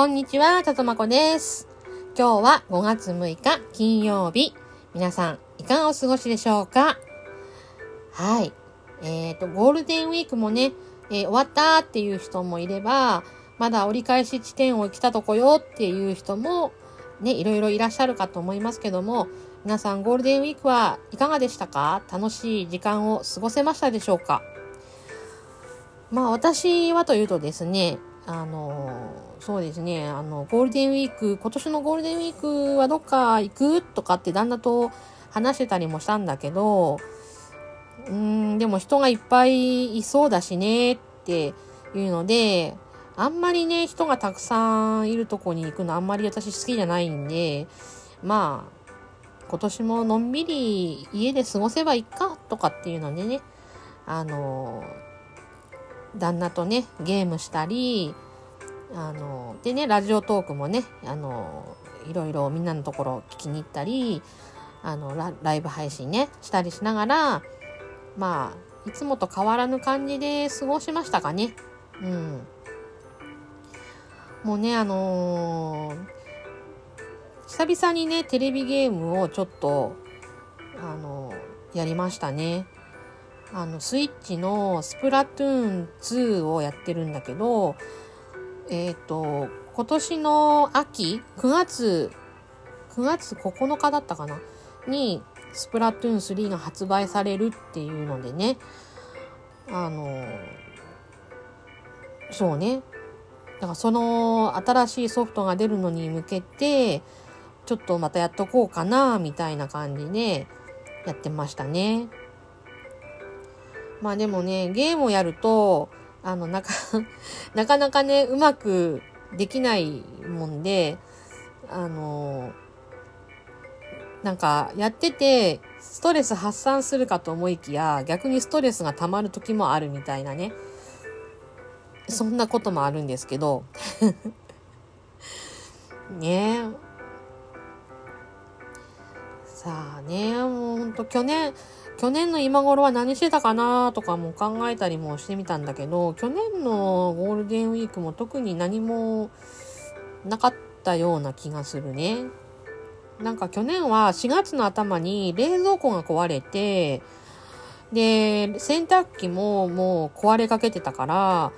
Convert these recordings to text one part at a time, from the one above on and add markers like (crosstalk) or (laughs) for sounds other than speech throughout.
こんにちは、たとまこです。今日は5月6日金曜日。皆さん、いかがお過ごしでしょうか？はい。えっ、と、ゴールデンウィークもね、えー終わったっていう人もいれば、まだ折り返し地点を来たとこよっていう人も、ね、いろいろいらっしゃるかと思いますけども、皆さんゴールデンウィークはいかがでしたか？楽しい時間を過ごせましたでしょうか？まあ私はというとですね、あの、そうですね、あの、ゴールデンウィーク、今年のゴールデンウィークはどっか行くとかって旦那と話してたりもしたんだけど、うーん、でも人がいっぱいいそうだしねっていうので、あんまりね、人がたくさんいるとこに行くのあんまり私好きじゃないんで、まあ、今年ものんびり家で過ごせばいいかとかっていうのでね、あの、旦那とね、ゲームしたり、あの、でね、ラジオトークもね、あの、いろいろみんなのところ聞きに行ったり、あのラ、イブ配信ね、したりしながら、まあ、いつもと変わらぬ感じで過ごしましたかね。うん。もうね、あのー久々にね、テレビゲームをちょっと、あのやりましたね。あの、スイッチのスプラトゥーン2をやってるんだけど、えっ、と、今年の秋、9月、9月9日だったかなに、スプラトゥーン3が発売されるっていうのでね、あの、そうね。だからその新しいソフトが出るのに向けて、ちょっとまたやっとこうかな、みたいな感じでやってましたね。まあでもね、ゲームをやると、あの、なか、(laughs) なかなかね、うまくできないもんで、あの、なんか、やってて、ストレス発散するかと思いきや、逆にストレスが溜まる時もあるみたいなね。そんなこともあるんですけど。(laughs) ねえ。さあね、もうほんと去年、去年の今頃は何してたかなとかも考えたりもしてみたんだけど、去年のゴールデンウィークも特に何もなかったような気がするね。なんか去年は4月の頭に冷蔵庫が壊れて、で、洗濯機ももう壊れかけてたから、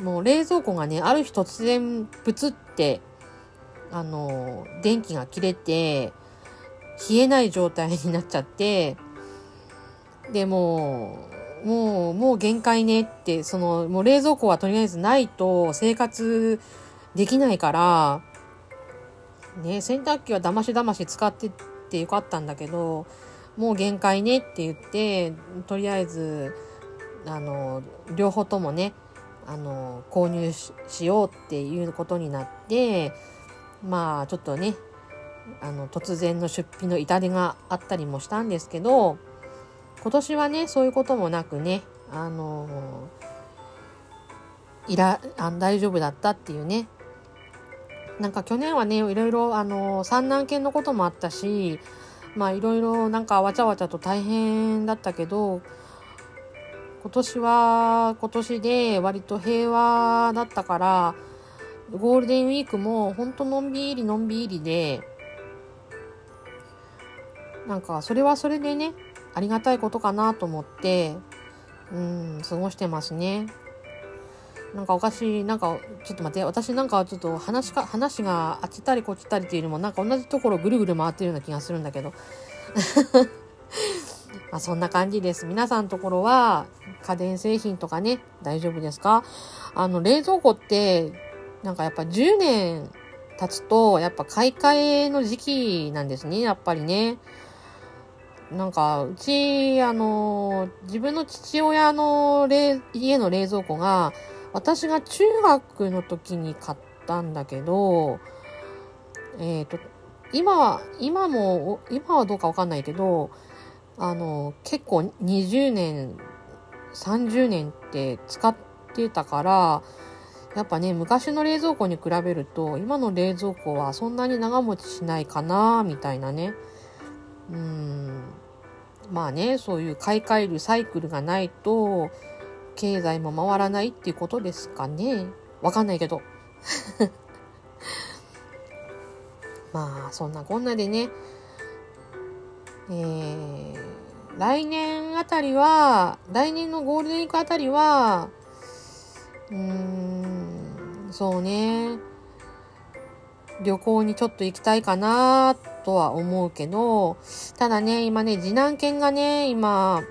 もう冷蔵庫がね、ある日突然プツって、あの、電気が切れて、冷えない状態になっちゃって、で、もう、もう、もう限界ねって、その、もう冷蔵庫はとりあえずないと生活できないから、ね、洗濯機はだましだまし使ってってよかったんだけど、もう限界ねって言って、とりあえず、あの、両方ともね、あの、購入ししようっていうことになって、まあ、ちょっとね、あの、突然の出費の痛手があったりもしたんですけど、今年はね、そういうこともなくね、あのいら、あ大丈夫だったっていうね。なんか去年はね、いろいろ、あの産難犬のこともあったし、まあいろいろなんかわちゃわちゃと大変だったけど、今年は今年で割と平和だったから、ゴールデンウィークもほんとのんびりのんびりで、なんかそれはそれでね、ありがたいことかなと思って、うん、過ごしてますね。なんかおかしい、なんか、ちょっと待って、私なんかちょっと話か、話があっちたりこっちたりっていうよりも、なんか同じところぐるぐる回ってるような気がするんだけど。(laughs) まあそんな感じです。皆さんのところは家電製品とかね、大丈夫ですか？あの、冷蔵庫って、なんかやっぱ10年経つと、やっぱ買い替えの時期なんですね、やっぱりね。なんか、うち、あの、自分の父親の家の冷蔵庫が、私が中学の時に買ったんだけど、えっ、と、今は、今も、今はどうかわかんないけど、あの、結構20年、30年って使ってたから、やっぱね、昔の冷蔵庫に比べると、今の冷蔵庫はそんなに長持ちしないかな、みたいなね。うん。まあね、そういう買い替えるサイクルがないと、経済も回らないっていうことですかね。わかんないけど。(laughs) まあ、そんなこんなでね、えー、来年あたりは、来年のゴールデンウィークあたりは、うーん、そうね、旅行にちょっと行きたいかなとは思うけど、ただね、今ね、次男犬がね、今、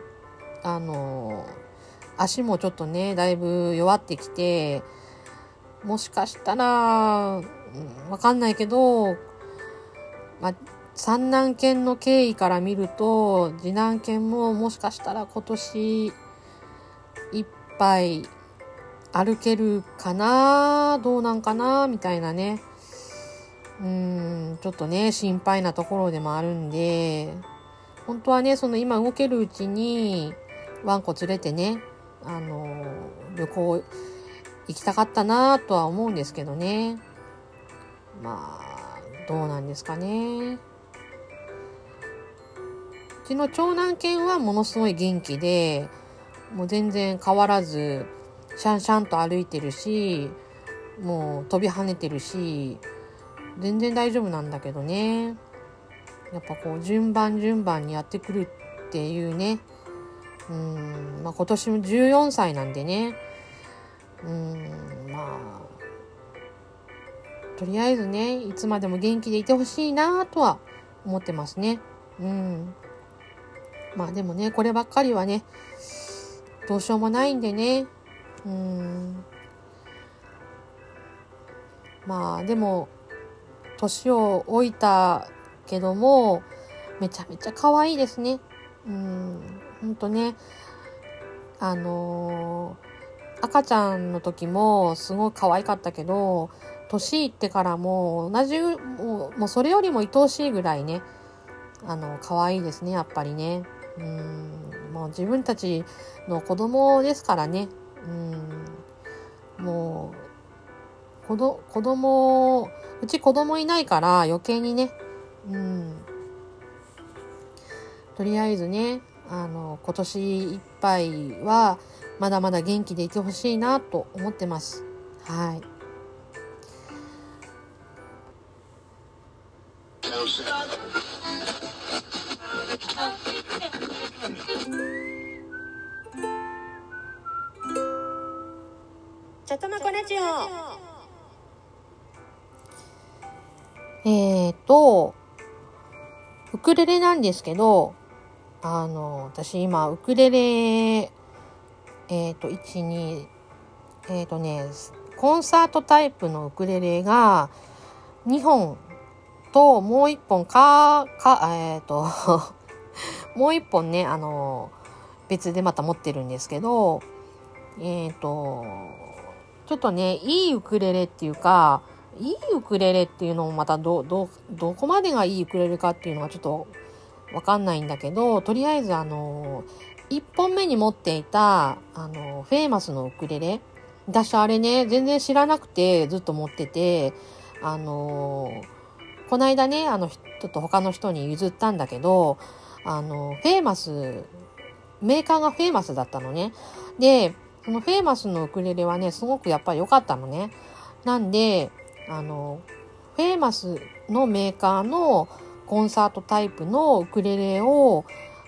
あの、足もちょっとね、だいぶ弱ってきて、もしかしたら、わかんないけど、まあ、三男犬の経緯から見ると、次男犬ももしかしたら今年いっぱい歩けるかなどうなんかなみたいなね。うん、ちょっとね、心配なところでもあるんで、本当はね、その今動けるうちに、ワンコ連れてね、あの、旅行行きたかったなとは思うんですけどね。まあ、どうなんですかね。うちの長男犬はものすごい元気で、もう全然変わらず、シャンシャンと歩いてるし、もう飛び跳ねてるし、全然大丈夫なんだけどね。やっぱこう順番順番にやってくるっていうね。うん、まあ今年も14歳なんでね。うん、まあ、とりあえずね、いつまでも元気でいてほしいなとは思ってますね。うん。まあでもね、こればっかりはね、どうしようもないんでね。うん。まあでも、年を置いたけども、めちゃめちゃ可愛いですね。うん。ほんとね、あのー赤ちゃんの時もすごい可愛かったけど、年いってからも同じ、もうもうそれよりも愛おしいぐらいね、あの、可愛いですね、やっぱりね。うん、もう自分たちの子供ですからね。うん、もう、子ど、子供、うち子供いないから余計にね、うん、とりあえずね、あの、今年いっぱいは、まだまだ元気でいてほしいなと思ってます。はい。ちょとまこラジオ。と、ウクレレなんですけど、あの、私今、ウクレレえっ、ー、と、1、2、えっ、ー、とね、コンサートタイプのウクレレが2本ともう1本か、か、えっ、ー、ともう1本ね、あの、別でまた持ってるんですけど、えっ、と、ちょっとね、いいウクレレっていうか、いいウクレレっていうのもまたど、ど、どこまでがいいウクレレかっていうのがちょっとわかんないんだけど、とりあえずあの、1本目に持っていた、あの、フェイマスのウクレレ？私あれね、全然知らなくてずっと持ってて、あの、こないだね、あの、ちょっと他の人に譲ったんだけど、あの、フェイマス、メーカーが Famous だったのね。で、その Famous のウクレレはね、すごくやっぱり良かったのね。なんで、あの、 Famous のメーカーのコンサートタイプのウクレレを、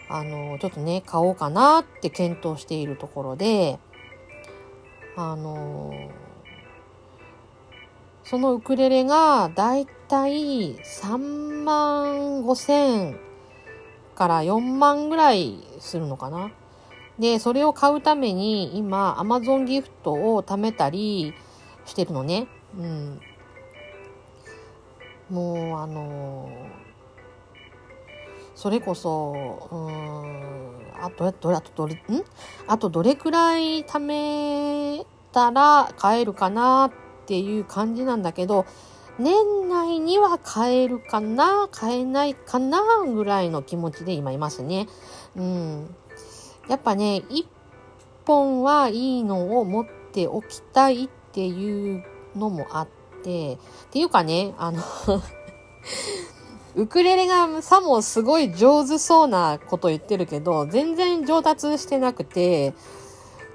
あの、ちょっとね、買おうかなって検討しているところで、あの、そのウクレレがだいたい3万5千から4万ぐらいするのかな。で、それを買うために今、アマゾンギフトを貯めたりしてるのね。うん。もう、あのそれこそ、うん、あと、どれ、あとどれ、ん？あとどれくらい貯めたら買えるかなっていう感じなんだけど、年内には買えるかな買えないかなぐらいの気持ちで今いますね。うん。やっぱね、一本はいいのを持っておきたいっていうのもあって、っていうかね、あの (laughs) ウクレレがさもすごい上手そうなこと言ってるけど、全然上達してなくて、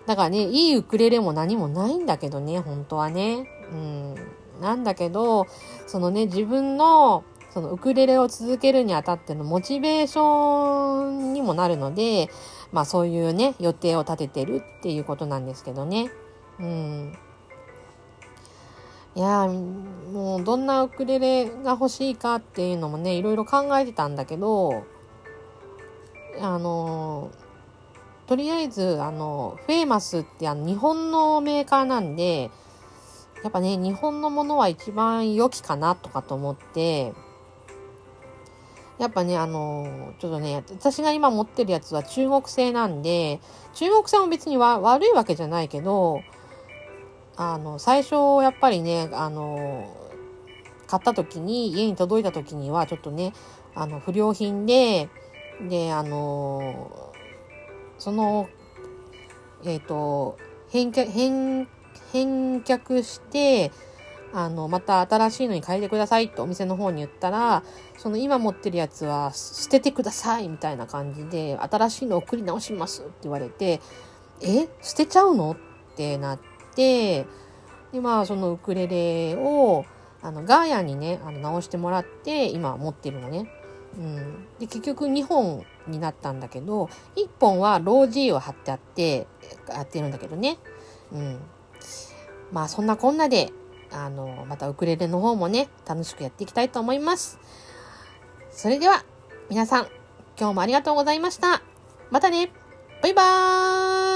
だからね、いいウクレレも何もないんだけどね、本当はね。うん。なんだけど、そのね、自分の、そのウクレレを続けるにあたってのモチベーションにもなるので、まあそういうね、予定を立ててるっていうことなんですけどね。うん。いやもうどんなウクレレが欲しいかっていうのもね、いろいろ考えてたんだけど、あの、とりあえず、あの、フェイマスってあの日本のメーカーなんで、やっぱね、日本のものは一番良きかなとかと思って、やっぱね、あの、ちょっとね、私が今持ってるやつは中国製なんで、中国製も別に悪いわけじゃないけど、あの、最初、やっぱりね、あの、買った時に、家に届いた時には、ちょっとね、あの、不良品で、で、あの、その、えっ、ー、と、返却、返、返却して、あの、また新しいのに変えてくださいってお店の方に言ったら、その今持ってるやつは捨ててくださいみたいな感じで、新しいの送り直しますって言われて、え捨てちゃうの？ってなってて、で、まあ、そのウクレレを、あの、ガーヤにね、あの、直してもらって、今持ってるのね。うん。で、結局2本になったんだけど、1本はロー G を貼ってあって、やってるんだけどね。うん。まあ、そんなこんなで、あの、またウクレレの方もね、楽しくやっていきたいと思います。それでは、皆さん、今日もありがとうございました。またねバイバーイ